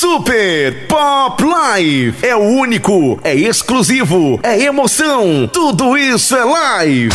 Super Pop Live é o único, é exclusivo, é emoção, tudo isso é live.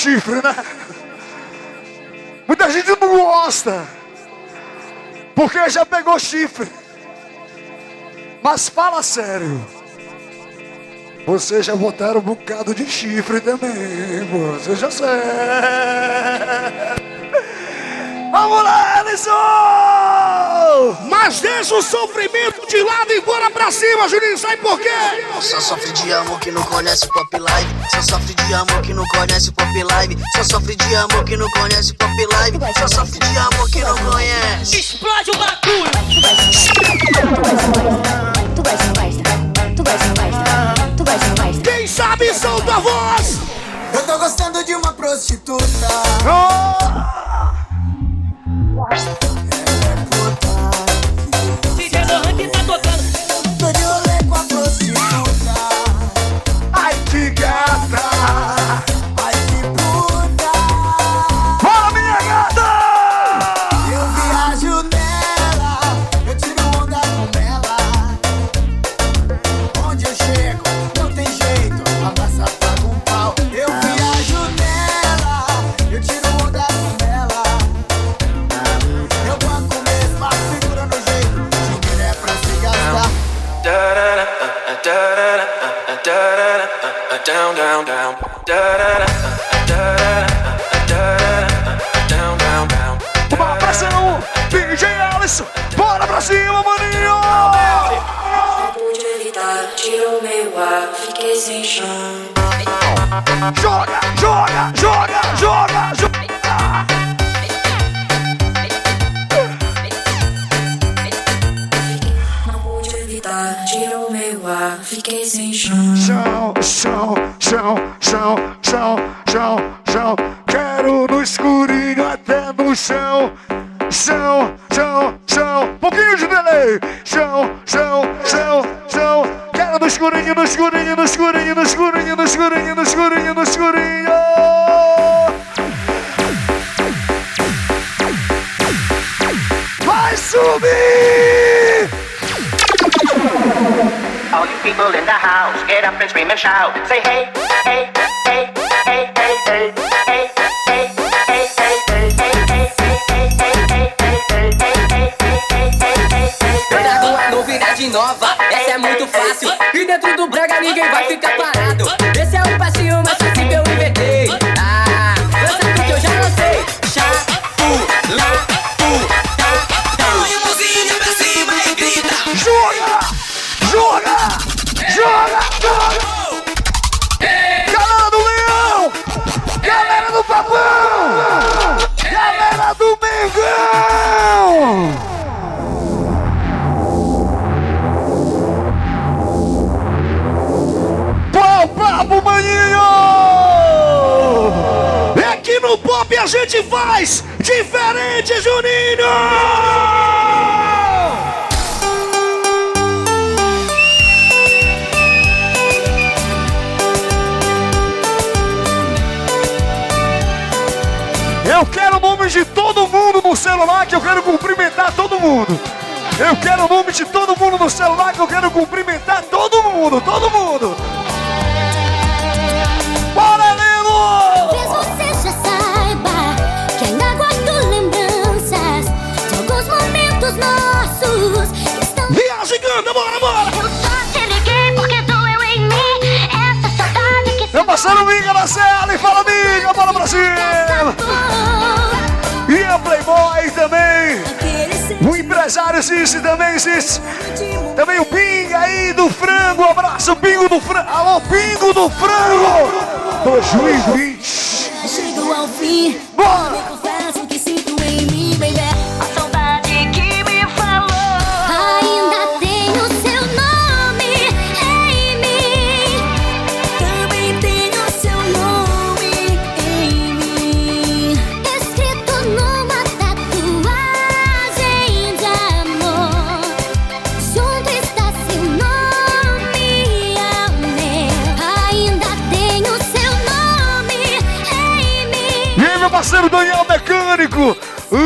Chifre, né? Muita gente não gosta. Porque já pegou chifre. Mas fala sério. Vocês já botaram um bocado de chifre também. Você já sabe. Vamos lá, Alisson! Mas deixa o sofrimento de lado e bora pra cima, Juninho. Sabe por quê? Só sofre de amor que não conhece pop live. Só sofre de amor que não conhece pop live. Só sofre de amor que não conhece pop live. Só sofre de amor que não conhece. Explode o bagulho! Tu vai ser mais, tu vai ser mais, tu vai ser mais. Quem sabe solta a voz! Eu tô gostando de uma prostituta. Oh! Bye. Fiquei sem chão. Joga, joga, joga, joga, joga! Não pude evitar, tirou meu ar, fiquei sem chão. Chão, chão, chão, chão, chão, chão, chão. Quero no escurinho até no chão. Chão, chão, chão. Pouquinho de delay. Chão, chão, chão, chão. Quero no escurinho, no escurinho, no escurinho, no escurinho, no escurinho, no escurinho, no escurinho. Vai subir! All you people in the house, get up and scream and shout. Say hey, hey, hey, hey, hey, hey, hey, hey, hey, é fácil. E dentro do Braga ninguém vai ficar parado. Esse é que eu quero cumprimentar todo mundo. Eu quero o nome de todo mundo no celular que eu quero cumprimentar todo mundo, todo mundo. Bora, Lilo! Talvez você já saiba que ainda guardo lembranças de alguns momentos nossos que estão. Viagem, canta, bora, bora! Eu só te liguei porque doeu em mim essa saudade que Meu parceiro Miga na cela e fala, Miga, bora pra empresário existe também, existe. Também o Pinga aí do frango. Abraço, Pingo do frango. Alô, Pingo do frango. 2020. Chego ao fim, Bora! Parceiro Daniel Mecânico.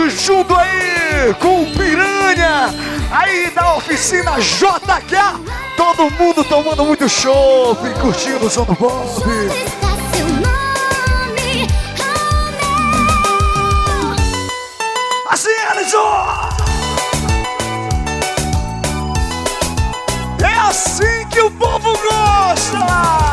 Junto aí com o Piranha. Aí da oficina JK. Todo mundo tomando muito chopp, curtindo o som do Bob. Assim, Alisson! É assim que o povo gosta!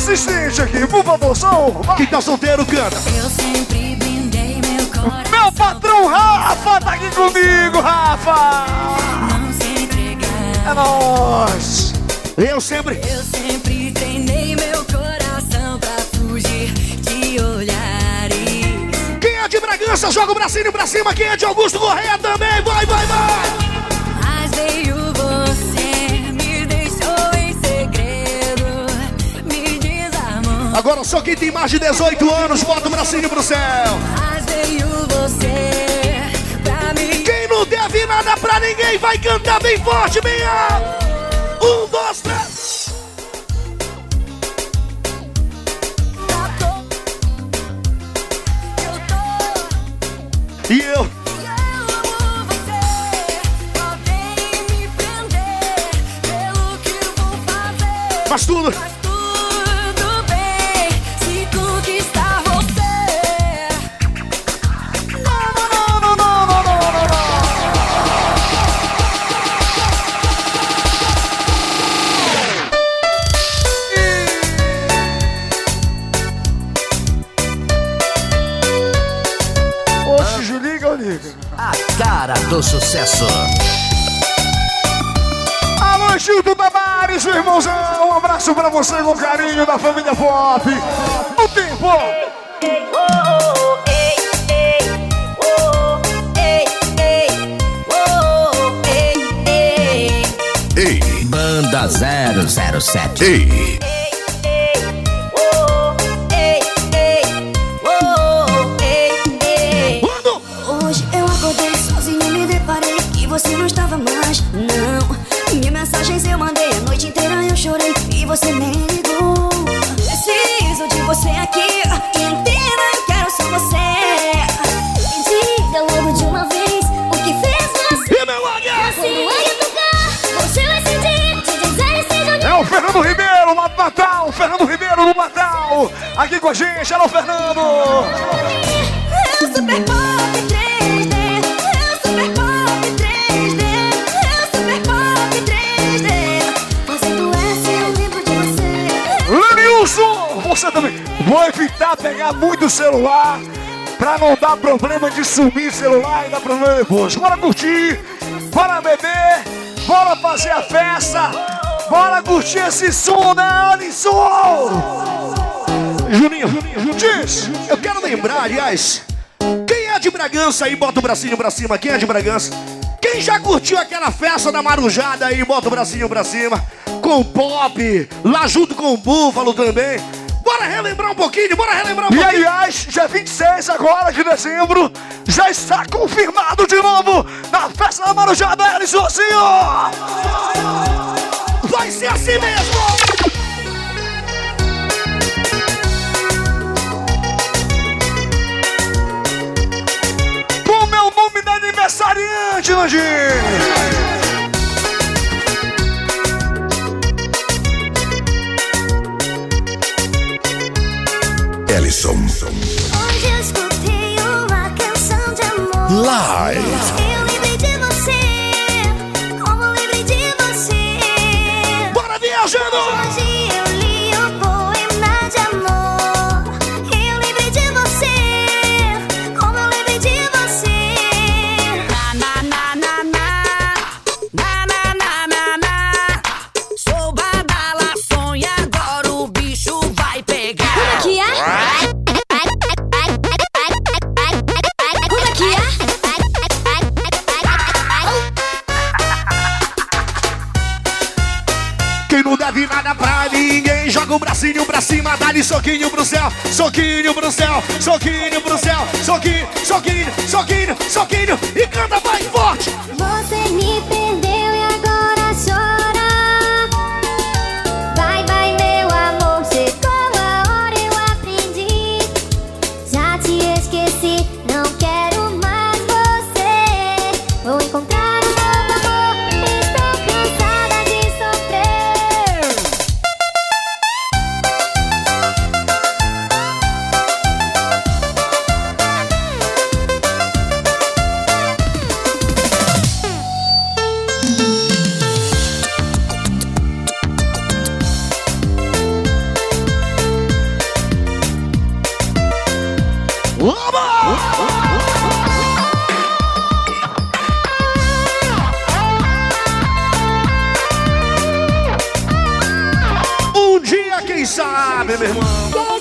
Assistente aqui, por favor, som! Vai. Quem tá solteiro, canta. Eu sempre brindei meu coração. Meu patrão Rafa tá aqui comigo, Rafa! Não se entregar. É nóis! Eu sempre. Eu sempre treinei meu coração pra fugir de olhares. Quem é de Bragança, joga o bracinho pra cima. Quem é de Augusto Correia também. Vai, vai, vai! Agora só quem tem mais de 18 anos, bota o bracinho pro céu. Mas Quem não deve nada pra ninguém vai cantar bem forte, bem alto. Um, dois, três. E eu. eu amo sucesso. Alô, Gildo Tavares, meu irmãozão. Um abraço pra você com carinho da família Pop. No tempo. Ei, Banda 007. Ei, Aqui com a gente. Alô, Fernando. É o Super Pop 3D. É o Super Pop 3D. É o Super Pop 3D. Fazendo S, eu lembro de você. Lenilson, você também. Vou evitar pegar muito celular pra não dar problema de sumir celular e dar problema depois. Bora curtir, bora beber, bora fazer a festa, bora curtir esse som, né, Alisson? Juninho, Juninho, diz, eu quero lembrar, aliás, quem é de Bragança aí, bota o bracinho pra cima, quem é de Bragança? Quem já curtiu aquela festa da marujada aí, bota o bracinho pra cima, com o pop, lá junto com o búfalo também. Bora relembrar um pouquinho, bora relembrar um E pouquinho. aliás, dia 26 agora de dezembro, já está confirmado de novo na festa da Marujada, assim, ó! Vai ser assim mesmo! Da aniversariante, Nandinho? Ellison. Hoje eu escutei uma canção de amor. Live. Bracinho pra cima, dá-lhe soquinho pro céu, soquinho pro céu, soquinho pro céu, soquinho, soquinho, soquinho, soquinho, e sabe, meu irmão?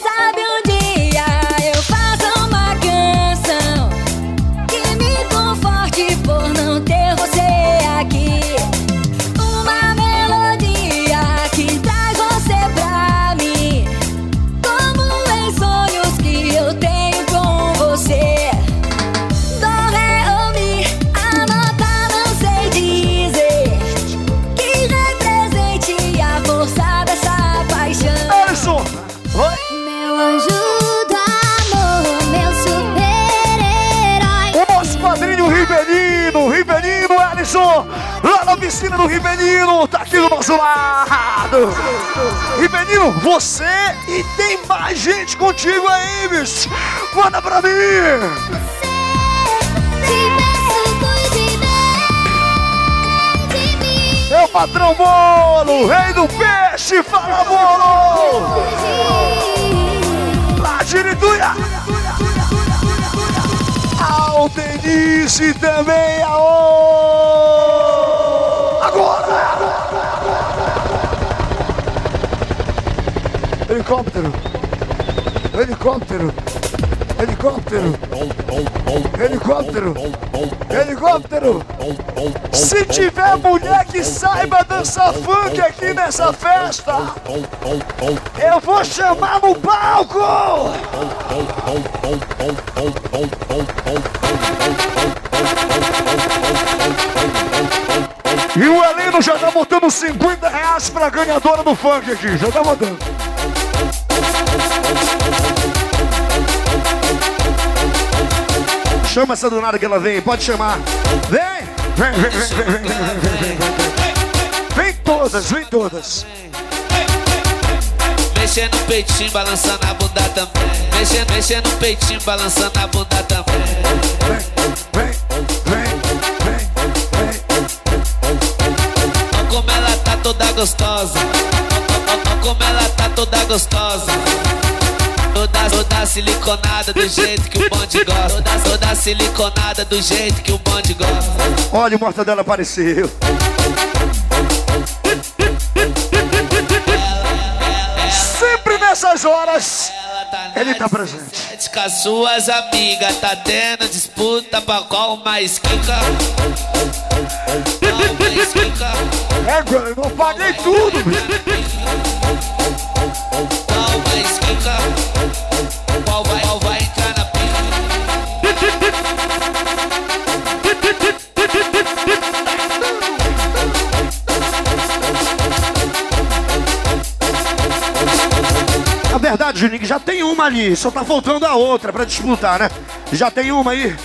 Do Ribeirinho, tá aqui do nosso lado! Ribeirinho, você e tem mais gente contigo aí, bicho! Manda pra mim! É o patrão bolo, rei do peixe, fala bolo! Lá de Irituia! Ao também, aô! Helicóptero! Helicóptero! Helicóptero! Helicóptero! Helicóptero! Se tiver mulher que saiba dançar funk aqui nessa festa, eu vou chamar no palco! E o Heleno já tá botando 50 reais pra ganhadora do funk aqui, já tá botando. Chama essa do nada que ela vem, pode chamar. Vem! Vem, vem, vem, vem, vem, vem, vem, vem. Vem todas, vem todas. Mexendo no peitinho, balançando a bunda também. Mexendo, mexendo no peitinho, balançando a bunda também. Vem, vem, vem, vem. Olha como ela tá toda gostosa. Olha como ela tá toda gostosa. Toda, toda siliconada do jeito que o bonde gosta. Toda, toda siliconada do jeito que o bonde gosta. Olha, o mortadela apareceu. Sempre nessas horas, ele tá presente. Com as suas amigas, tá tendo disputa pra qual mais quica. É, eu não paguei tudo, bicho. Qual mais quica? Verdade, Juninho, que já tem uma ali, só tá faltando a outra pra disputar, né? Já tem uma aí.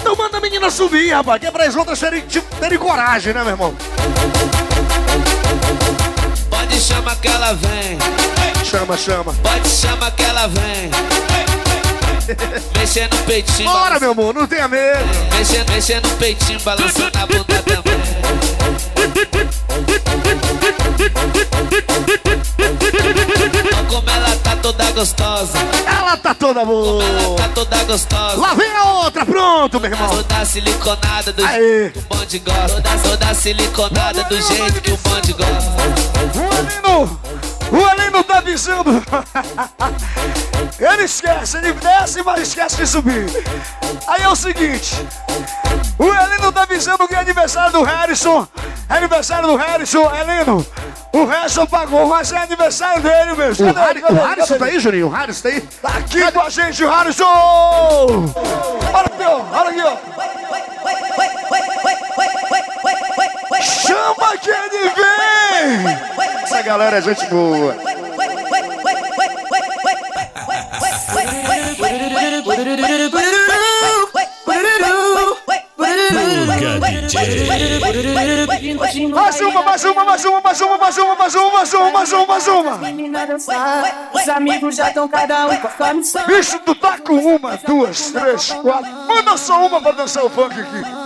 Então manda a menina subir, rapaz, que é pra as outras terem, tipo, terem coragem, né, meu irmão? Pode chamar que ela vem. Chama, chama. Pode chamar que ela vem. Mexendo no peitinho. Bora, meu amor, não tenha medo. Mexendo, mexendo no peitinho, balançando a bunda também. Gostosa. Ela tá toda boa. Ela tá toda gostosa. Lá vem a outra, pronto, meu irmão. Toda siliconada do jeito que o bonde gosta. Toda, toda siliconada do jeito que o bonde gosta. O Alino, o Alino tá dizendo. ele esquece, ele desce, mas esquece de subir. Aí é o seguinte: o Alino tá dizendo que é aniversário do Harrison. É aniversário do Harrison, Alino. O Harrison pagou, mas é aniversário dele mesmo. O, Cadê Harry? Cadê o? Harrison Cadê tá aí, Juninho? O Harrison tá aí? Tá aqui com a gente, o Harrison! Olha aqui, ó, olha aqui, ó. Chama que ele vem! Essa galera é gente boa. Mais uma, mais uma, mais uma, mais uma, mais uma, mais uma, mais uma, mais uma, mais uma. Os amigos já estão cada um com a missão. Bicho, tu tá com uma, duas, três, quatro. Manda só uma pra dançar o funk aqui.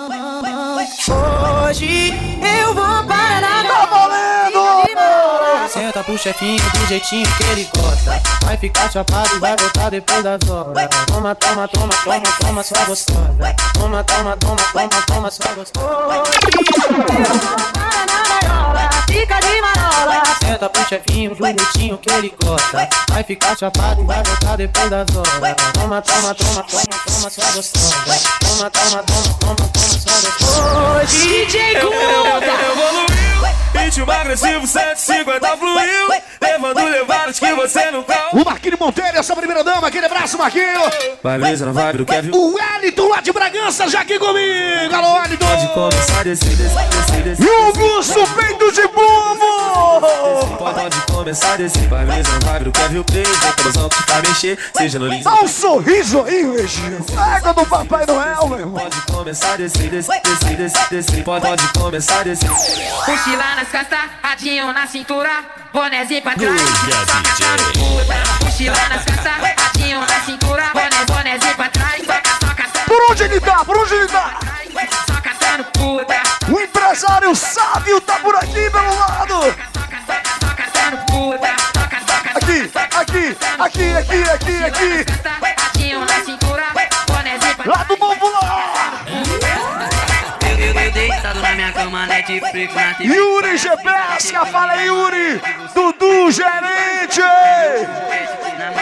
Hoje eu vou parar Tá valendo! Senta pro chefinho do jeitinho que ele gosta. Vai ficar chapado e vai voltar depois das horas. Toma, toma, toma, toma, toma, sua gostosa. Toma, toma, toma, toma, toma, sua gostosa. Hoje eu vou parar na gaiola. Fica de marola. Senta pro chefinho do jeitinho que ele gosta. Vai ficar chapado e vai voltar depois das horas. Toma, toma, toma, toma, toma, sua gostosa. Toma, toma, toma, toma, toma, gostosa. Hoje DJ Guda. Evoluiu, ritmo agressivo 150 fluiu, levadas que você não tá. O Marquinho Monteiro, essa primeira dama, aquele abraço, Marquinho. Na vibe do Kevin. O Wellington lá de Bragança, já aqui comigo. Alô, Wellington. Pode começar a descer, descer, descer, descer. E o Augusto Peito de Povo! Pode, começar descer, na vibe do Kevin. Vem pelosão que tá mexer, seja no link. Dá um sorriso aí, Reginho. Pega do Papai Noel, meu irmão. Pode começar descer, descer, descer, descer, descer. Pode, pode começar descer. Mochila nas costas, radinho na cintura, bonézinho pra trás, só catando puta. Mochila nas costas, radinho na cintura, boné, bonézinho pra trás, só, catando Por onde ele tá? Por onde ele tá? só catando puta. O empresário sábio tá por aqui pelo lado. Só catando puta, toca, toca, Aqui, aqui, aqui, aqui, aqui, aqui. radinho na cintura, bonézinho pra Lá do popular. Eu, eu, deitado na minha cama, Netflix na TV. Yuri G. Pesca, fala aí, Yuri. Dudu Gerente.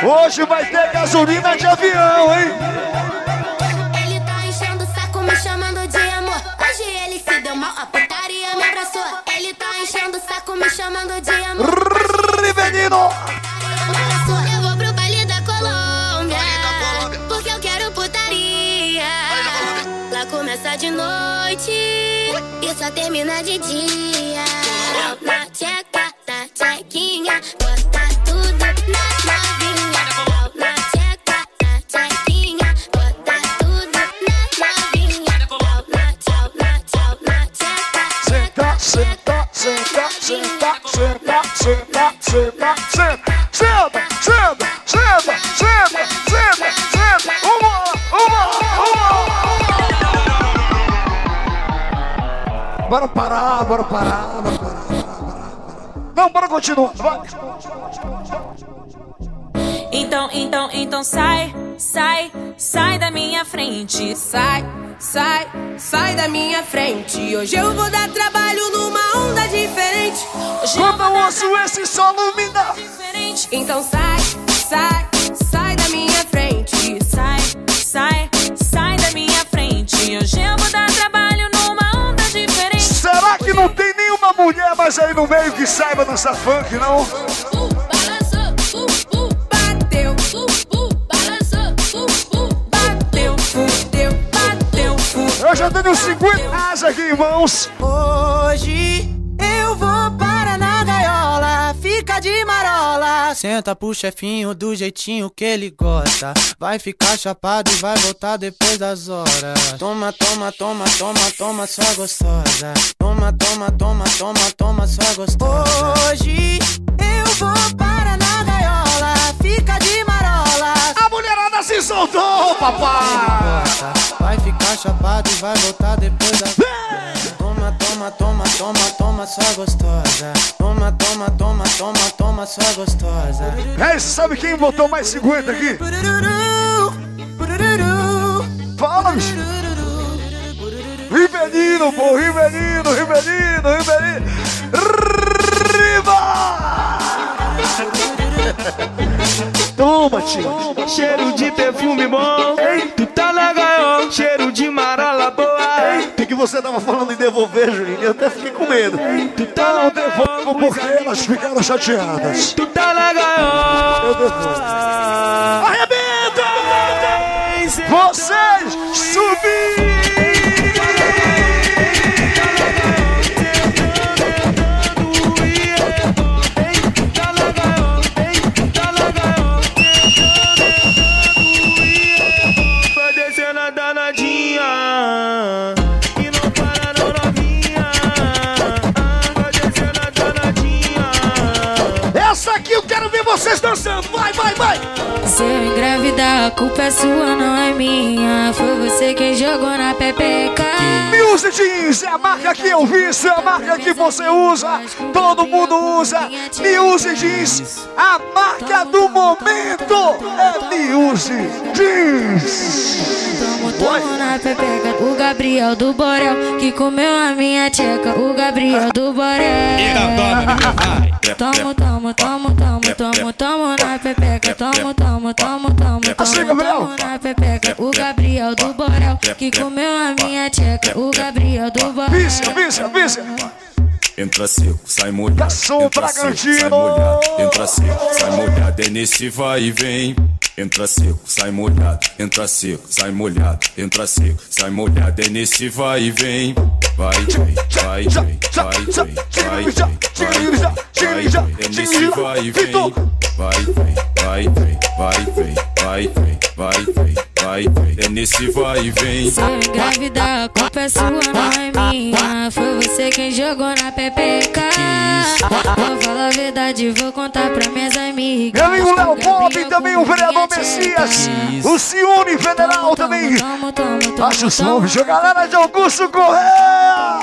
Hoje vai ter gasolina de avião, hein? Ele tá enchendo o saco, me chamando de amor. Hoje ele se deu mal, a putaria me abraçou. Ele tá enchendo o saco, me chamando de amor. Rivelino. Começa de noite e só termina de dia. Na tá tcheca, na tchequinha, bota tudo na novinha. Na tá tcheca, na tchequinha, bota tudo na novinha. Na tchau, na tchau, na tcheca. Senta, senta, senta, senta, senta, senta, senta, senta. Bora parar, bora parar, bora parar. Não, bora continuar. Vai. Então, então, então sai, sai, sai da minha frente. Sai, sai, sai da minha frente. Hoje eu vou dar trabalho numa onda diferente. Hoje eu Quando eu dar ouço esse solo, me dá. diferente. Então sai, sai mais aí no meio que saiba dançar funk, não? Eu já tenho 50 reais aqui em mãos. Hoje fica de marola. Senta pro chefinho do jeitinho que ele gosta. Vai ficar chapado e vai voltar depois das horas. Toma, toma, toma, toma, toma, sua gostosa. Toma, toma, toma, toma, toma, sua gostosa. Hoje eu vou para na gaiola. Fica de marola. A mulherada se soltou, papai. Vai ficar chapado e vai voltar depois das Toma, toma, toma, toma, toma, sua gostosa. Toma, toma, toma, toma, toma, sua gostosa. É, você sabe quem botou mais 50 aqui? Fala, bicho. Rivelino, pô, Rivelino, Rivelino, Rivelino. Toma, tio. Cheiro de perfume bom. Tu tá na gaiola. Cheiro de marola boa. O que você tava falando em devolver, Juninho? Eu até fiquei com medo. Tu tá na Devolvo porque elas ficaram chateadas. Tu tá na gaiola. Eu devolvo. Arrebenta! Vocês subiram! Vai, vai. Se eu engravidar, a culpa é sua, não é minha. Foi você quem jogou na pepeca. Music Jeans é a marca que eu visto, é a marca que você usa, todo mundo usa. Music Jeans, a marca do momento é Music Jeans. Tomo na pepeca. O Gabriel do Borel, que comeu a minha tcheca. O Gabriel do Borel. Tomo, tomo, tomo, tomo, tomo, tomo na pepeca. Tomo, tomo, Assim, tomo, Gabriel. tomo na pepeca. O Gabriel do Borel, que comeu a minha tcheca. O Gabriel do Borel. Vícia, vícia, vícia. Entra seco, sai molhado. Entra seco, Bragantino. sai molhado. Entra seco, sai molhado. É nesse vai e vem. Entra seco, sai molhado. Entra seco, sai molhado. Entra seco, sai molhado. É nesse vai e vem. Vai, vem, vai, vem, vai, vem, vai, vem, vai, vem. É nesse vai e vem. Vai, vem, vai, vem, vai, vem, vai, vem, vai, vem, vai, vem. É nesse vai e vem. Se eu engravidar, a culpa é sua, não é minha. Foi você quem jogou na pepeca. Vou falar a verdade, vou contar pra minhas amigas. Meu amigo Léo Pop e também o vereador Messias, o Ciúne Federal também. Acho o som, bicho, a galera de Augusto Correia.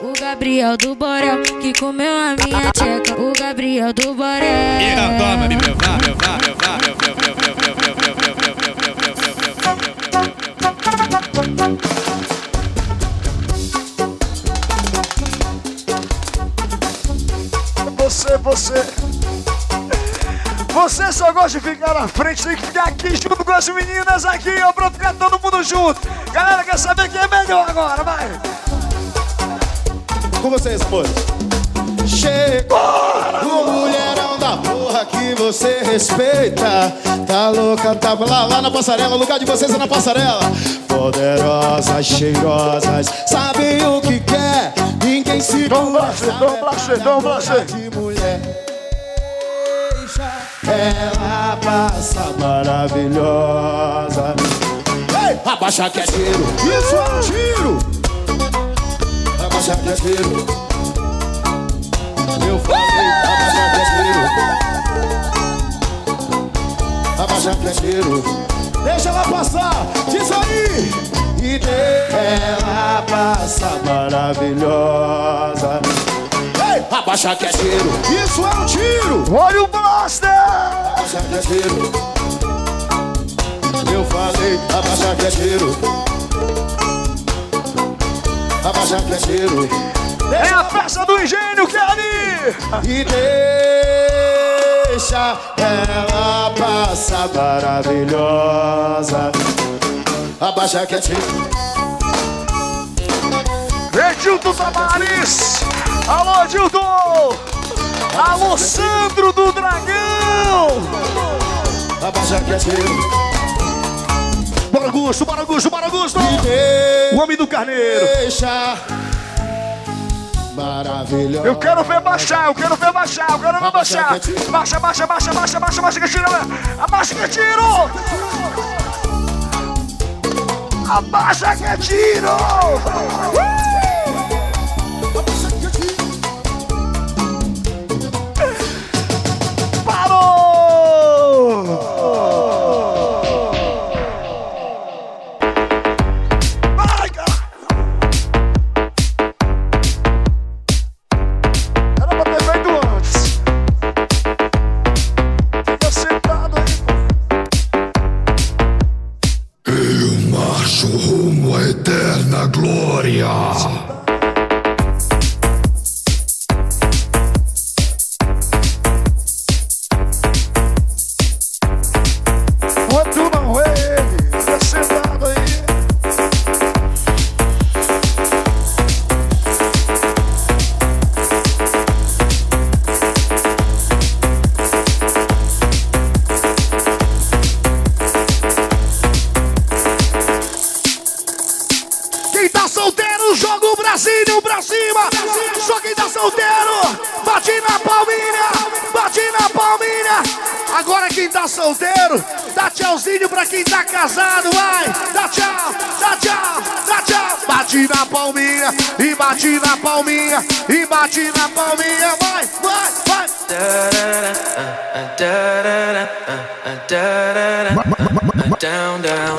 O Gabriel do Borel, que comeu a minha tcheca. O Gabriel do Borel. toma, me levar, levar, levar, Você, você. Você só gosta de ficar na frente, tem que ficar aqui junto com as meninas aqui, ó, pra ficar todo mundo junto. Galera, quer saber quem é melhor agora, vai. Com vocês, moço. Chegou da porra que você respeita. Tá louca, tá lá, lá na passarela. O lugar de vocês é na passarela. Poderosas, cheirosas, sabem o que quer. Ninguém se Dom Blaster, Dom Blaster, Dom Blaster. de mulher. Ela passa maravilhosa. Ei, abaixa que é tiro. Isso é um tiro. Abaixa que é tiro. Eu falei, abaixa que é tiro. Abaixa que é tiro. Deixa ela passar, diz aí. E ela passa maravilhosa. Ei, abaixa que é tiro. Isso é um tiro. Olha o Blaster. Abaixa que é tiro. Eu falei, abaixa que é tiro. Abaixa que é tiro. É a festa do engenho, Kelly. E ela passar maravilhosa. Abaixa que tiro. Edilton Tavares. Alô, Edilton. Alô, Sandro do Dragão. Abaixa que é tiro. Bora, Augusto, bora, Augusto, bora, Augusto. O homem do carneiro. Deixa maravilhosa. Eu quero ver baixar, eu quero ver baixar, eu quero ver baixar. Baixa, baixa, baixa, baixa, baixa, baixa que tiro. Abaixa que tiro. Abaixa que tiro. Vai, solteiro, bate na palminha, bate na palminha. Agora quem tá solteiro, dá tchauzinho pra quem tá casado, vai. Dá tchau, dá tchau, dá tchau. Bate na palminha, e bate na palminha, e bate na palminha, vai, vai, vai. Down, down.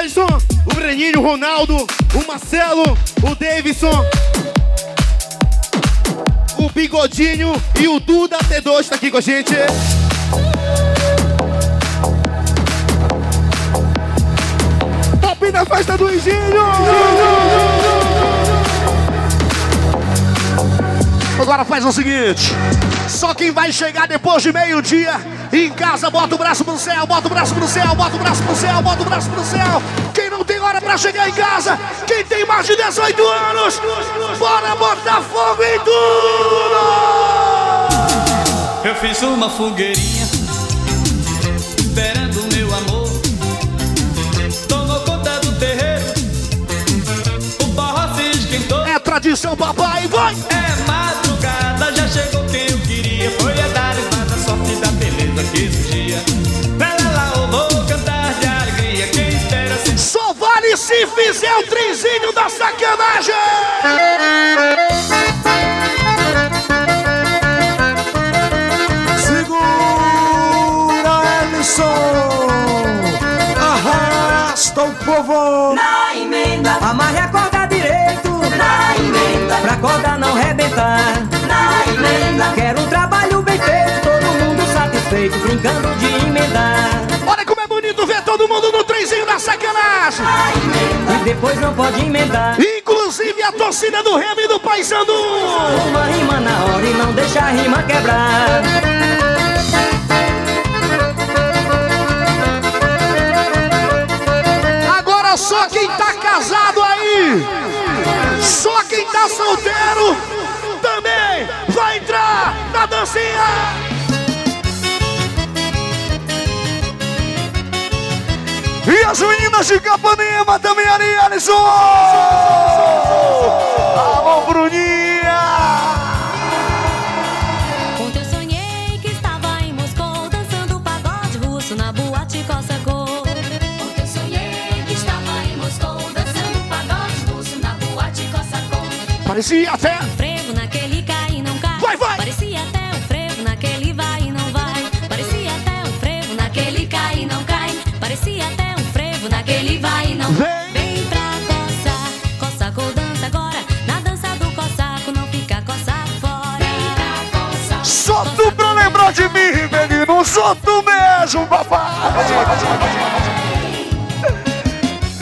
Alisson, o Breninho, o Ronaldo, o Marcelo, o Davidson, o Bigodinho e o Duda T2 tá aqui com a gente. Top da festa do Engenho! Agora faz o seguinte: só quem vai chegar depois de meio-dia em casa, bota o braço pro céu, bota o braço pro céu, bota o braço pro céu, bota o braço pro céu. Quem não tem hora pra chegar em casa, quem tem mais de 18 anos, bora botar fogo em tudo! Eu fiz uma fogueirinha Esperando meu amor Tomou conta do terreiro O barro se esquentou É tradição, papai, vai! É se fizer o trenzinho da sacanagem! Segura, Ellison! Arrasta o povo! Na emenda, amarre a corda direito. Na emenda, pra corda não rebentar. Na emenda, quero um trabalho bem feito, todo mundo satisfeito, brincando de emendar. Depois não pode emendar. Inclusive a torcida do Remo e do Paysandu! Uma rima na hora e não deixa a rima quebrar. Agora só quem tá casado aí, só quem tá solteiro também vai entrar na dancinha. E as meninas de Capanema também ali, Alisson! Alô, Bruninha! Ontem eu naquele vai e não vai. Vem pra coçar, coçaco dança agora. Na dança do coçaco não fica coçaco Só tu pra lembrar de mim, menino. Só tu mesmo, papai.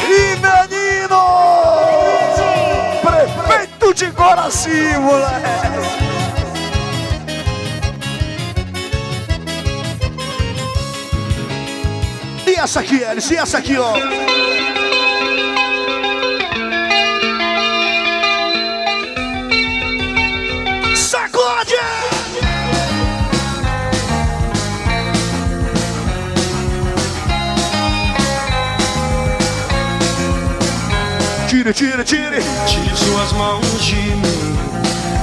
E menino! Prefeito de Coraci, moleque. Essa aqui, Alice? E essa aqui, ó? Sacode! Tire, tire, tire! Tire suas mãos de mim.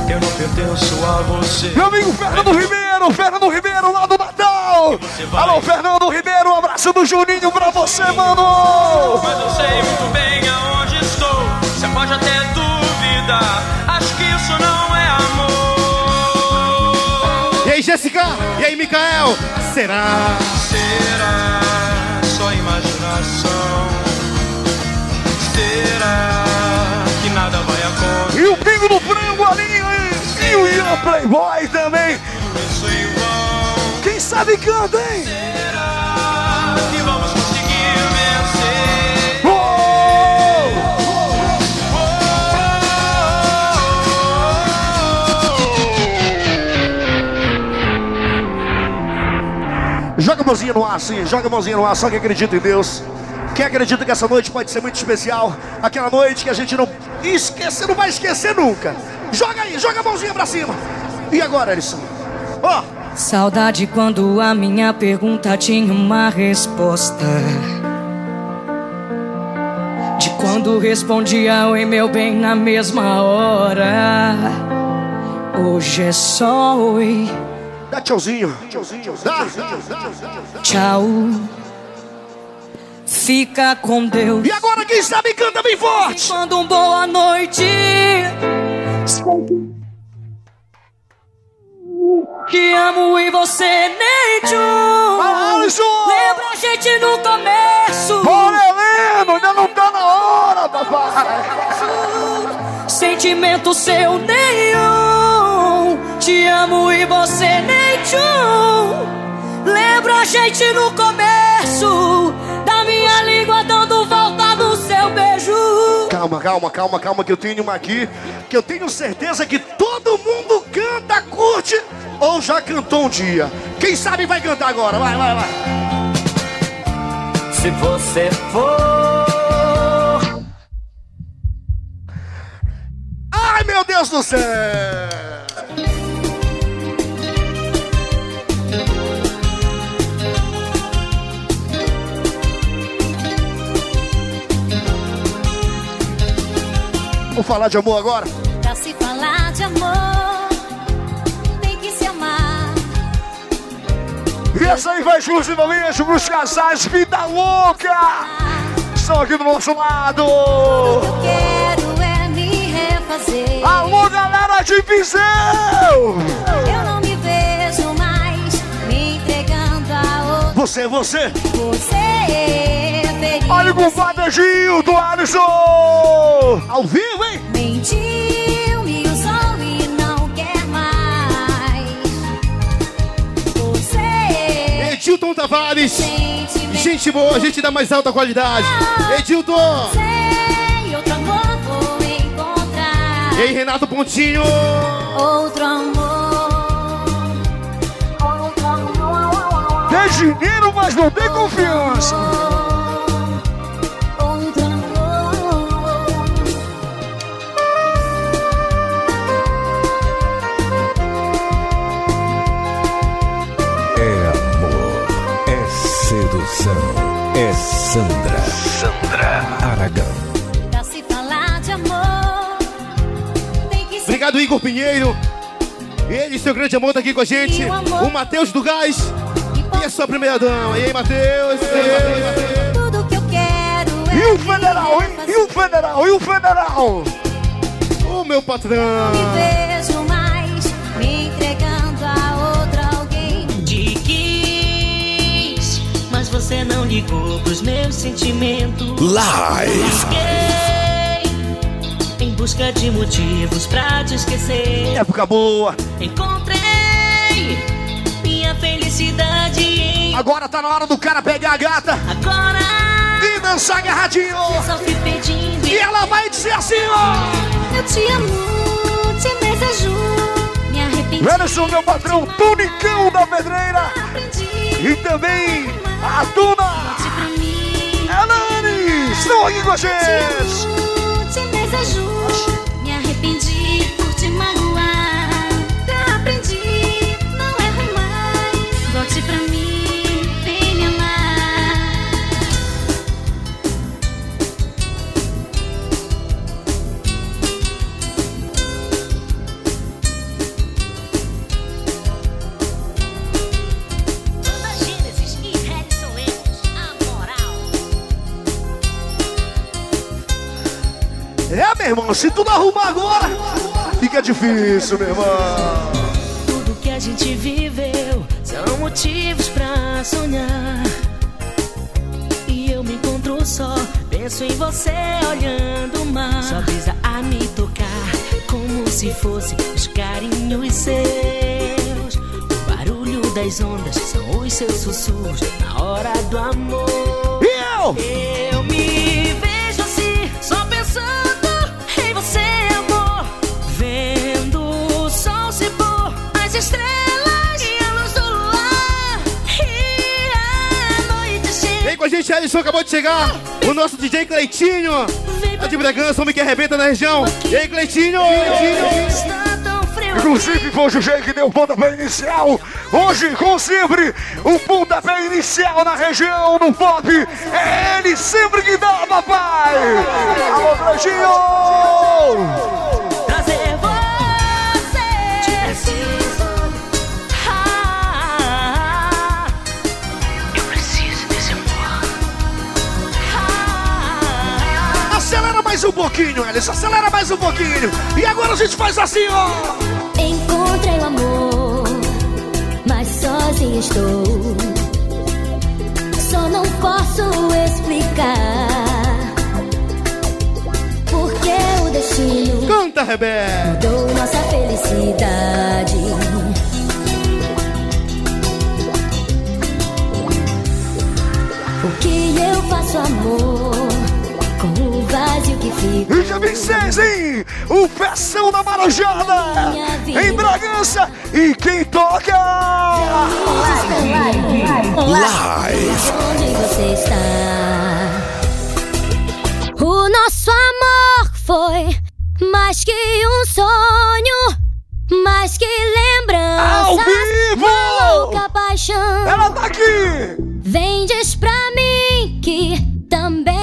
Eu não pertenço a você. Meu amigo Fernando Ribeiro, Fernando Ribeiro lá do Natal. Alô, Fernando Ribeiro, um abraço do Juninho pra você, mano. Mas eu sei muito bem aonde estou. Você pode até duvidar. Acho que isso não é amor. E aí, Jéssica? E aí, Mikael? Será? Será só imaginação? Será que nada vai acontecer? E o pingo do frango ali, hein? E o Ian Playboy também. Quem sabe canta, hein? Mãozinha no ar, sim. Joga a mãozinha no ar, só que acredita em Deus. Quem acredita que essa noite pode ser muito especial? Aquela noite que a gente não esquece, não vai esquecer nunca. Joga aí, joga a mãozinha pra cima. E agora, Alisson? Ó, Saudade quando a minha pergunta tinha uma resposta. De quando respondia oi meu bem na mesma hora. Hoje é só oi, dá tchauzinho. Dá. tchau. Fica com Deus. E agora quem sabe canta bem forte. Manda um boa noite. Que amo e você nem tchum. Alisson! Lembra a gente no começo. Heleno, ainda não tá na hora, papai. Sentimento seu nenhum. Te amo e você nem tchum. Lembra a gente no começo. Da minha língua dando volta no seu beijo. Calma, calma, calma, calma, que eu tenho uma aqui que eu tenho certeza que todo mundo canta, curte ou já cantou um dia. Quem sabe vai cantar agora, vai, vai, vai. Se você for. Ai, meu Deus do céu! Vamos falar de amor agora? Pra se falar de amor, tem que se amar. E essa aí vai exclusivamente pros casais Vida Louca. Estão aqui do nosso lado. Eu de Viseu. Eu não me vejo mais me entregando a outro. Você, você. Você é feliz. Olha o compadre Gildo, Alisson. Ao vivo, hein? Mentiu, me usou e não quer mais. Você Edilton Tavares. Gente boa, gente da mais alta qualidade. Edilton. sei, E aí, Renato Pontinho. Outro amor. Outro amor. Tem dinheiro, mas não tem confiança. Outro amor. É amor, é sedução, é Sandra. Sandra Aragão. Obrigado, Igor Pinheiro. Ele, seu grande amor, tá aqui com a gente. O Matheus do Gás. E a sua primeira dama. E aí, Matheus? E aí, Matheus? tudo que eu quero é E o federal, hein? E o federal, e o federal. O meu patrão. me vejo mais me entregando a outro alguém. Te quis, mas você não ligou pros meus sentimentos. Live. Em busca de motivos pra te esquecer. Época boa. Encontrei Ei, minha felicidade Agora tá na hora do cara pegar a gata agora. e dançar agarradinho. Pedindo. E ela vai dizer assim, ó. Eu te amo, te desejo. Me arrependi. Ellison, meu patrão, Tunicão da Pedreira. E também a Duna. Elane, estão aqui com a gente. Te meu irmão, se tu não arrumar agora, fica difícil, meu irmão. Tudo que a gente viveu são motivos pra sonhar. E eu me encontro só, penso em você olhando o mar. Só brisa a me tocar, como se fosse os carinhos seus. O barulho das ondas são os seus sussurros na hora do amor. Eu! Eu gente, Ellison, acabou de chegar. O nosso DJ Cleitinho. Tá de Bragança, homem que arrebenta na região. E aí, Cleitinho? Cleitinho. Inclusive foi o DJ que deu o pontapé inicial. Hoje, como sempre, o pontapé inicial na região, no pop. É ele sempre que dá, papai. Alô, Brejinho! Mais um pouquinho, Ellison. Acelera mais um pouquinho. E agora a gente faz assim, ó. Encontrei o amor, mas sozinha estou. Só não posso explicar porque o destino Canta, Rebeca. mudou nossa felicidade. O que eu faço, amor, com o que fica? E dia 26, hein? O Festão da Marajada em Bragança. E quem toca? Live. Onde você está? O nosso amor foi mais que um sonho, mais que lembranças. Ao vivo! Louca paixão. Ela tá aqui! Vem, diz pra mim que também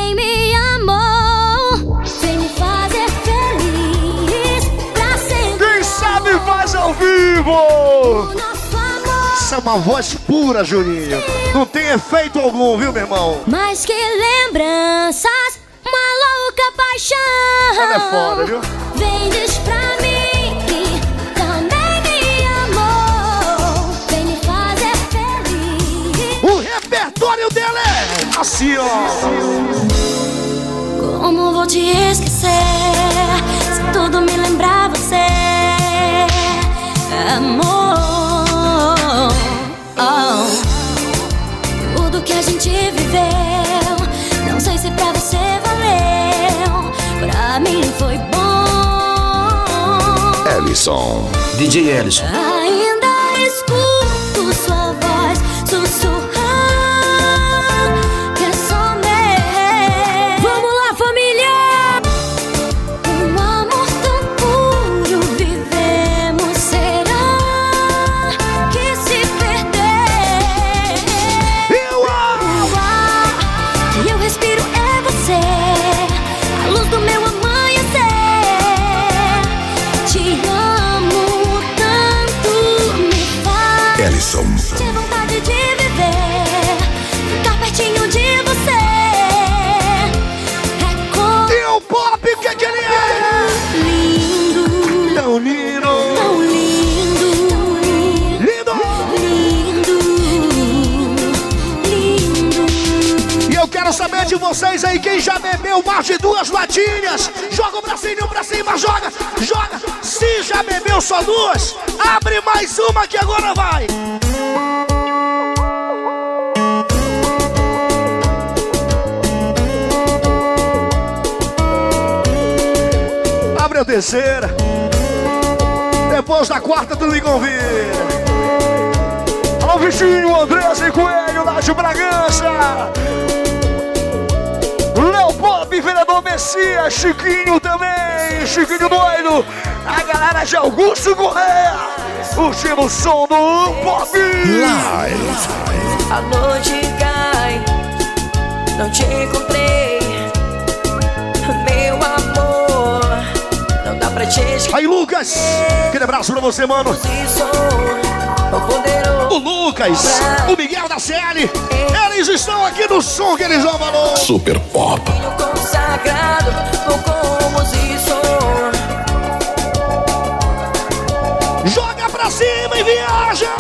vivo! Essa é uma voz pura, Juninho. Não tem efeito algum, viu, meu irmão? Mais que lembranças, uma louca paixão. Ela é foda, viu? Vem, diz pra mim que também me amou. Vem me fazer feliz. O repertório dela é assim, ó. Como vou te esquecer se tudo me lembrar você, amor? Oh. Tudo que a gente viveu, não sei se pra você valeu, pra mim foi bom. Ellison. DJ Ellison. Vocês aí, quem já bebeu mais de duas latinhas, joga o bracinho pra cima, joga, joga. Se já bebeu só duas, abre mais uma que agora vai. Abre a terceira. Depois da quarta, tu me convida. Alô, vizinho, Andrés e Coelho, de Bragança. Pop, vereador Messias, Chiquinho também, Chiquinho doido. A galera de Augusto Correia, curtindo o som do Pop. A noite cai, não te encontrei, meu amor. Não dá pra te esquecer. Aí, Lucas, aquele abraço pra você, mano. O Lucas, o Miguel da CL, eles estão aqui no som que eles dão valor. Super Pop. Consagrado por composição. Joga pra cima e viaja!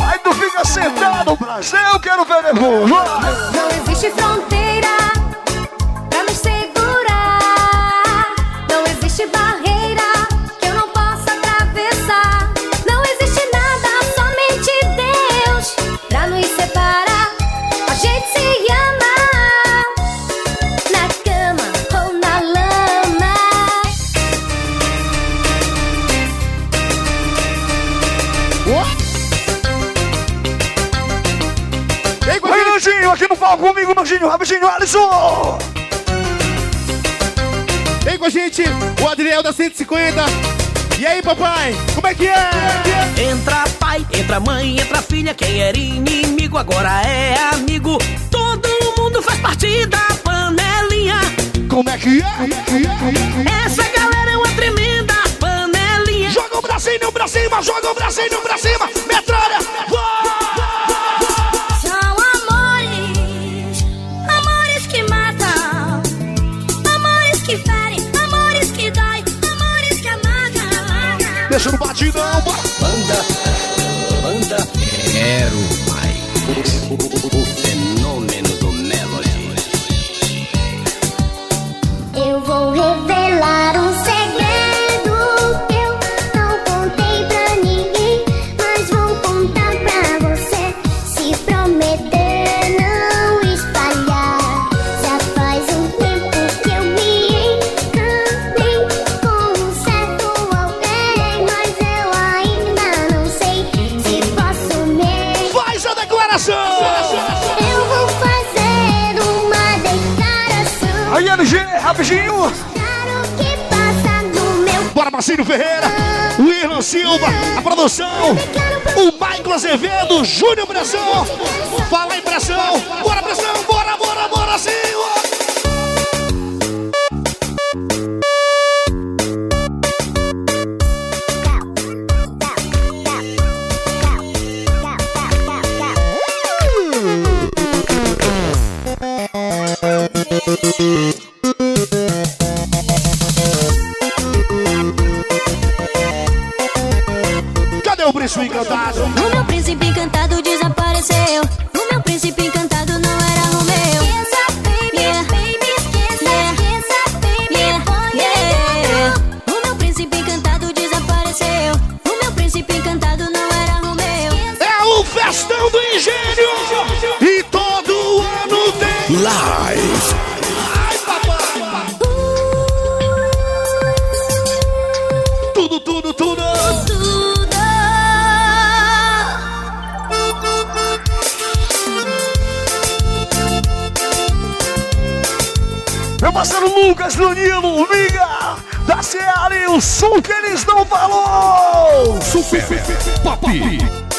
Aí tu fica sentado, Brasil, eu quero ver depois. Não existe fronteira Nandinho, rapidinho, Alisson. Vem com a gente, o Adriel da 150. E aí, papai, como é que é? Entra pai, entra mãe, entra filha. Quem era inimigo agora é amigo. Todo mundo faz parte da panelinha. Como é que é? Essa galera é uma tremenda panelinha. Joga o bracinho pra cima, joga o bracinho pra cima. Metralha, São Deixa no batidão, bora. Banda, banda, quero mais. O fenômeno do Melody. Eu vou revelar Marcinho Ferreira, o Irlan Silva, a produção, o Michael Azevedo, Júnior Pressão. Fala aí, pressão. Bora, pressão, bora, bora, bora, sim. O príncipe encantado? O meu príncipe encantado desapareceu. Parceiro Lucas Danilo, Miga, da CL, o som que eles não falou. Super Pop.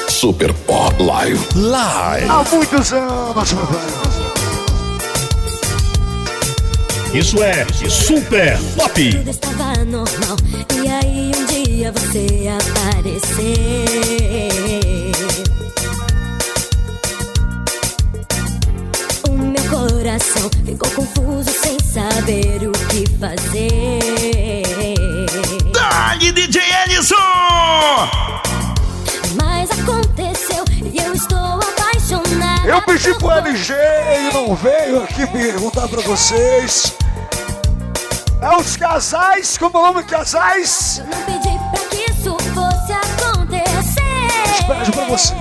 Super Pop Live. Live. Há muitos anos, meu velho. Isso é Super Pop. Tudo estava normal. E aí um dia você apareceu. Coração ficou confuso sem saber o que fazer. Dali DJ Ellison! Mas aconteceu e eu estou apaixonada. Eu pedi pro LG e não veio aqui perguntar pra vocês. É os casais, como é o nome casais? Não pedi pra que isso fosse acontecer. Beijo pra você.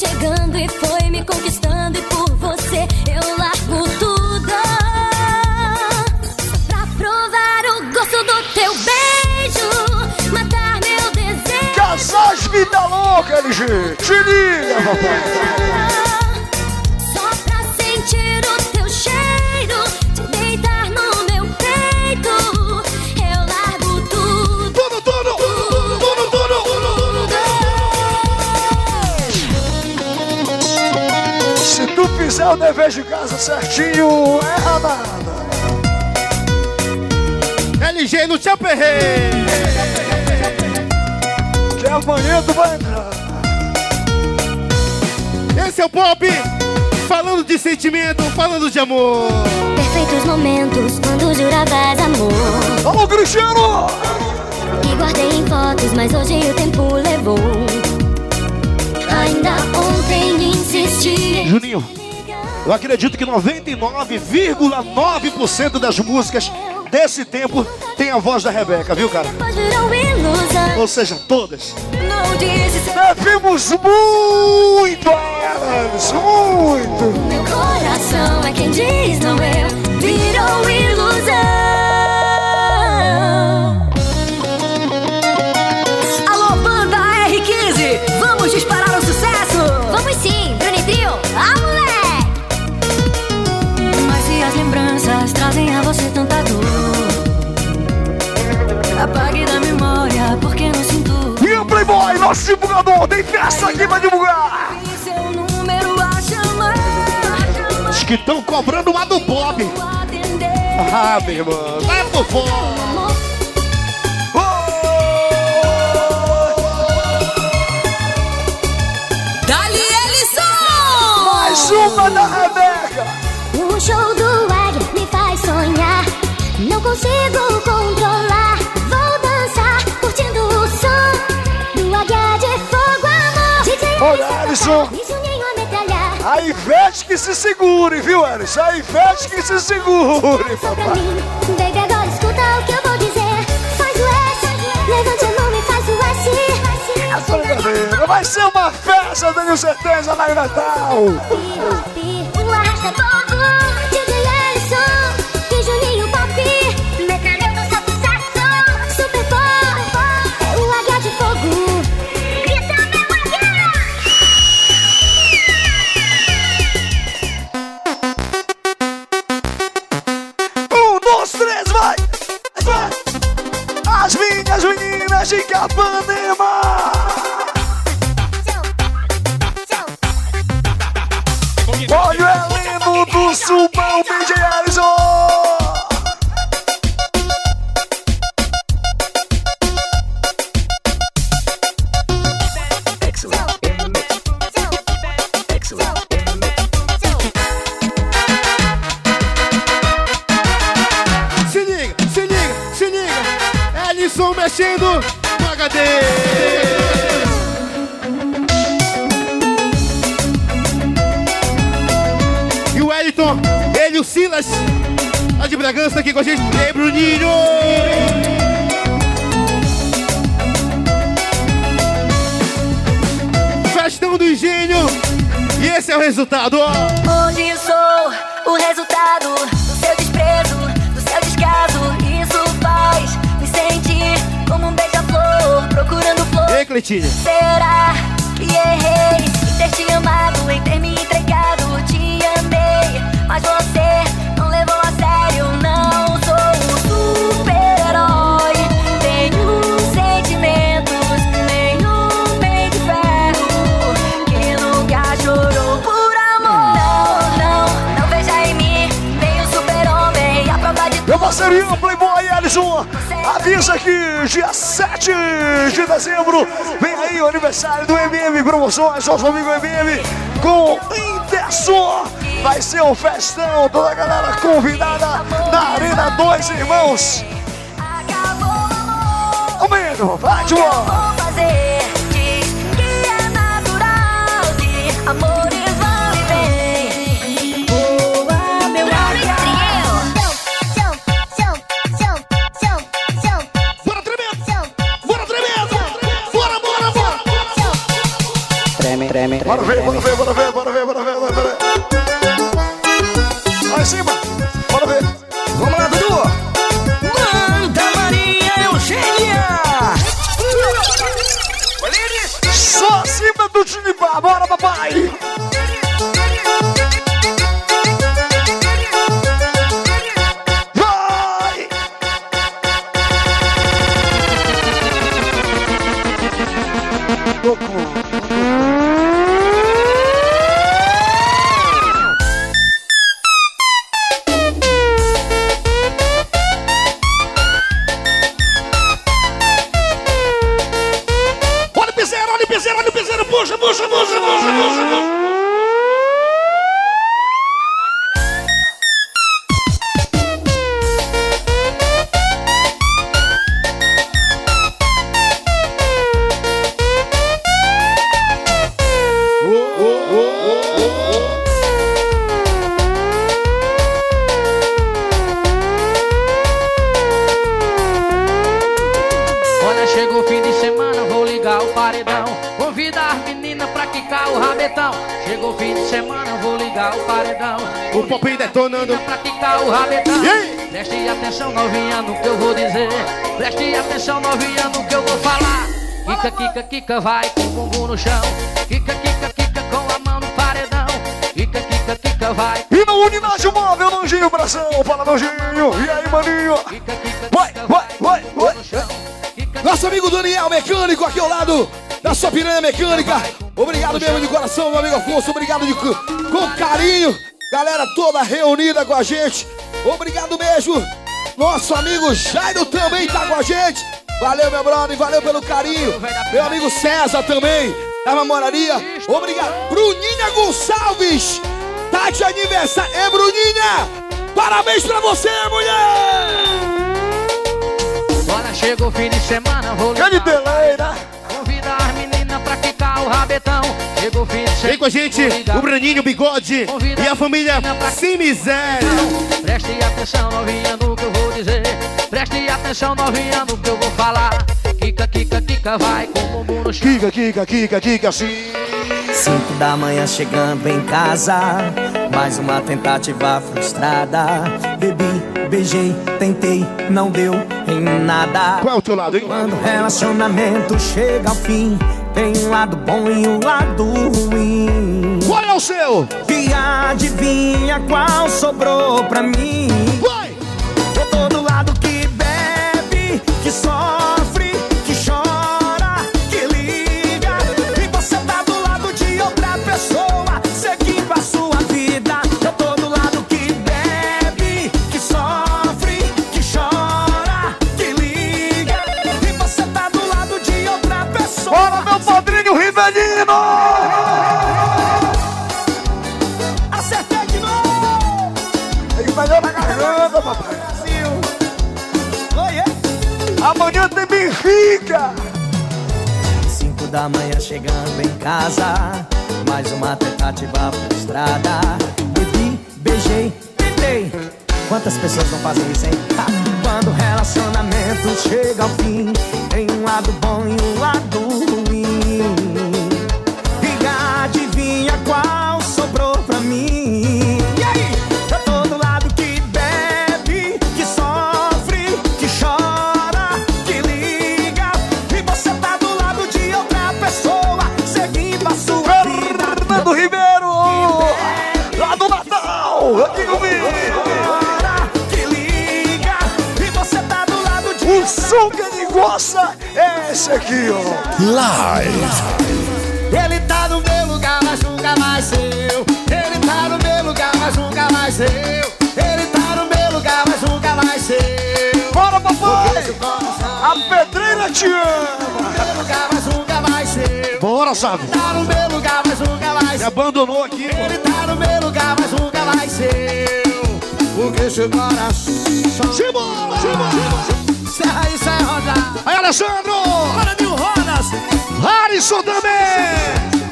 Chegando e foi me conquistando e por você eu largo tudo Só pra provar o gosto do teu beijo Matar meu desejo Casais vida louca, LG! Te liga, papai! O dever de casa certinho, erra nada. LG no te aperrei. Que amanhã tu vai entrar. Esse é o Pop. Falando de sentimento, falando de amor. Perfeitos momentos quando juravas amor Vamos, Cristiano! E guardei em fotos, mas hoje o tempo levou Ainda ontem insisti Juninho, eu acredito que 99,9% das músicas desse tempo tem a voz da Rebeca, viu, cara? Ou seja, todas. Devemos muito a elas, muito! meu coração é quem diz não eu Virou ilusão nosso divulgador, tem festa aqui pra divulgar! Os que estão cobrando uma do Pop. Ah, meu irmão, vai pro fora. E Juninho a Ivete que se segure, viu, Alisson? A Ivete que se segure, papai! mim Baby, agora escuta o que eu vou dizer Faz o S Levante a mão e faz o S Brincadeira, Vai ser uma festa, tenho certeza, lá em Natal! Engenho. E esse é o resultado. Hoje sou o resultado do seu desprezo, do seu descaso. Isso faz me sentir como um beija-flor procurando flor. E aí, Cleitinho? Será que errei em ter te amado, em ter me entregado? Te amei, mas você parceirinho Playboy Alisson, avisa que dia 7 de dezembro vem aí o aniversário do MM Promoções, nosso amigo MM com Interson. Vai ser um festão, toda a galera convidada na Arena Dois Irmãos. Aumento, vai, Bora ver, bora ver, bora ver, bora ver, bora ver, bora ver. Lá em cima, bora ver. Vamos lá, Dudu! Manda Maria Eugênia! Só acima do Tinibá, bora papai! Vai! Kika, vai com o bumbum no chão. Kika, kika, kika, com a mão no paredão. Kika, kika, kika, vai. E na unidade móvel, Lanjinho, bração, fala Lanjinho. E aí, maninho? Vai, vai, vai, vai. Nosso amigo Daniel Mecânico aqui ao lado da sua piranha mecânica. Obrigado mesmo de coração, meu amigo Afonso. Obrigado de, co- com carinho. Galera toda reunida com a gente. Obrigado mesmo. Nosso amigo Jairo também tá com a gente. Valeu, meu brother. Valeu pelo carinho. Meu amigo César também. Da namoraria. Obrigado. Bruninha Gonçalves. Tá de aniversário. É, Bruninha. Parabéns pra você, mulher. Olha, chegou o fim de semana, vou ligar com a gente, o Braninho, o Bigode e a família Sem Miséria. Preste atenção, novinha, no que eu vou dizer. Preste atenção, novinha, no que eu vou falar. Kika, kika, kika, vai com o bumbum no chão. Kika, kika, kika, kika, assim. Cinco da manhã chegando em casa, mais uma tentativa frustrada. Bebi, beijei, tentei, não deu em nada. Qual é o teu lado, hein? Quando o relacionamento chega ao fim, tem um lado bom e um lado ruim. Qual é o seu? E adivinha qual sobrou pra mim? Vai! Eu tô do lado que bebe, que sofre, Rivelino! Acertei de novo! Ele melhor na garganta, papai. Brasil! Oiê! Amanhã tem Benfica! Cinco da manhã chegando em casa Mais uma tentativa frustrada Bebi, beijei, tentei Quantas pessoas não fazem isso, hein? Ha! Quando o relacionamento chega ao fim Tem um lado bom e um lado ruim qual sobrou pra mim E aí? Eu tô do lado que bebe, que sofre, que chora, que liga E você tá do lado de outra pessoa Seguindo a sua vida Fernando Ribeiro! Lá do Natal! Aqui comigo! Que liga E você tá do lado de O som que ele gosta é esse aqui, ó. Live. Ele mais seu Ele tá no meu lugar, mas nunca mais seu Ele tá no meu lugar, mas nunca mais seu Bora, papai! Seu coração te ama. Meu lugar, mas nunca vai ser. Bora, sabe? Tá no meu lugar, mas nunca vai Me ser. abandonou aqui. Ele tá no meu lugar, mas nunca vai ser. Porque seu coração. Simbora, simbora, Serra aí, Serra Roda. Aí, Alessandro! Bora, mil rodas. Harrison também!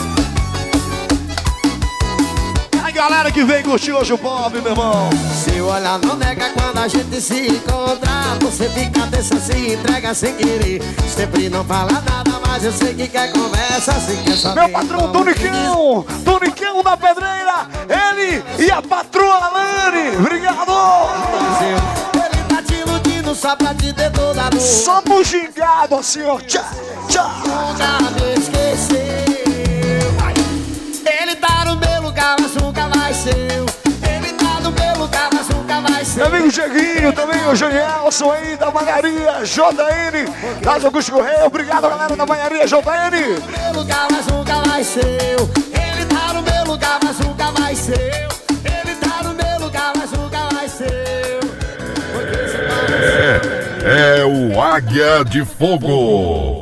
Galera que vem curtir hoje o pop, meu irmão. Se olhar não nega quando a gente se encontra Você fica dessa, se entrega sem querer Sempre não fala nada, mas eu sei que quer conversa Se quer saber Meu patrão Tonicão! Tonicão da Pedreira! Ele e a patroa Alane! Obrigado! Ele tá te iludindo só pra te ter toda a dor Só bugigado assim, ó. Tchau, tchau. Nunca me esqueceu Ele tá no meu lugar, mas Meu amigo Dieguinho, também o Janielson aí da Banharia JN, da Augusto Correia. Obrigado, galera da Banharia JN. meu lugar, mas nunca vai ser Ele tá no meu lugar, mas nunca vai ser Ele tá no meu lugar, mas nunca vai ser É, é o Águia de Fogo.